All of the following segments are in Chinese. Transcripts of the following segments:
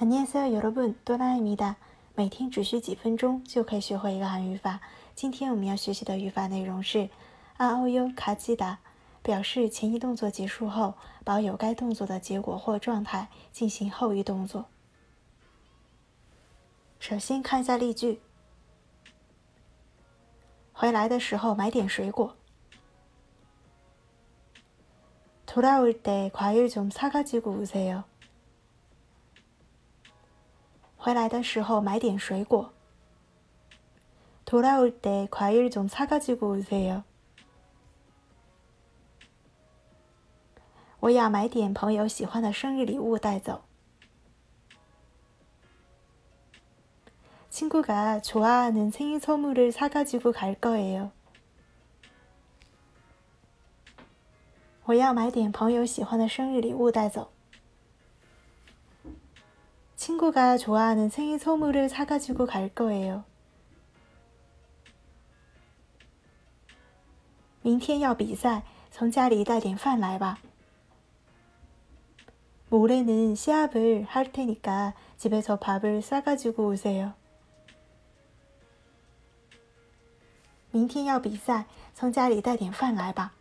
念서여러 분， 多拉米达。每天只需几分钟就可以学会一个韩语法。今天我们要学习的语法内容是아오요카지다，表示前一动作结束后，保有该动作的结果或状态进行后一动作。首先看一下例句：回来的时候买点水果。돌아올때과일좀사가지고오세요 回来的时候买点水果。돌아올때과일좀사가지고오세요我要买点朋友喜欢的生日礼物带走。친구가좋아하는생일선물을사가지고갈거예요我要买点朋友喜欢的生日礼物带走。 친구가좋아하는생일선물을사가지고갈거예요明天要比赛，从家里带点饭来吧。모레는시합을할테니까집에서밥을싸가지고오세요明天要比赛，从家里带点饭来吧。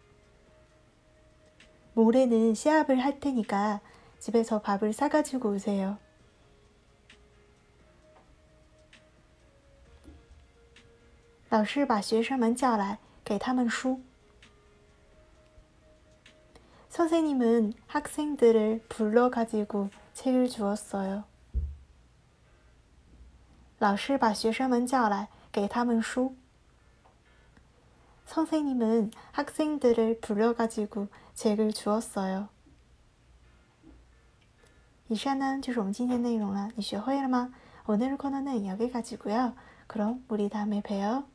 모레는시합을할테니까집에서밥을싸가지고오세요 老师把学生们叫来，给他们书。선생님은학생들을불러가지고책을주었어요老师把学生们叫来，给他们书。선생님은학생들을불러가지고책을주었어요以上呢就是我们今天内容了，你学会了吗？오늘코너는여기까지고요그럼우리다음에봬요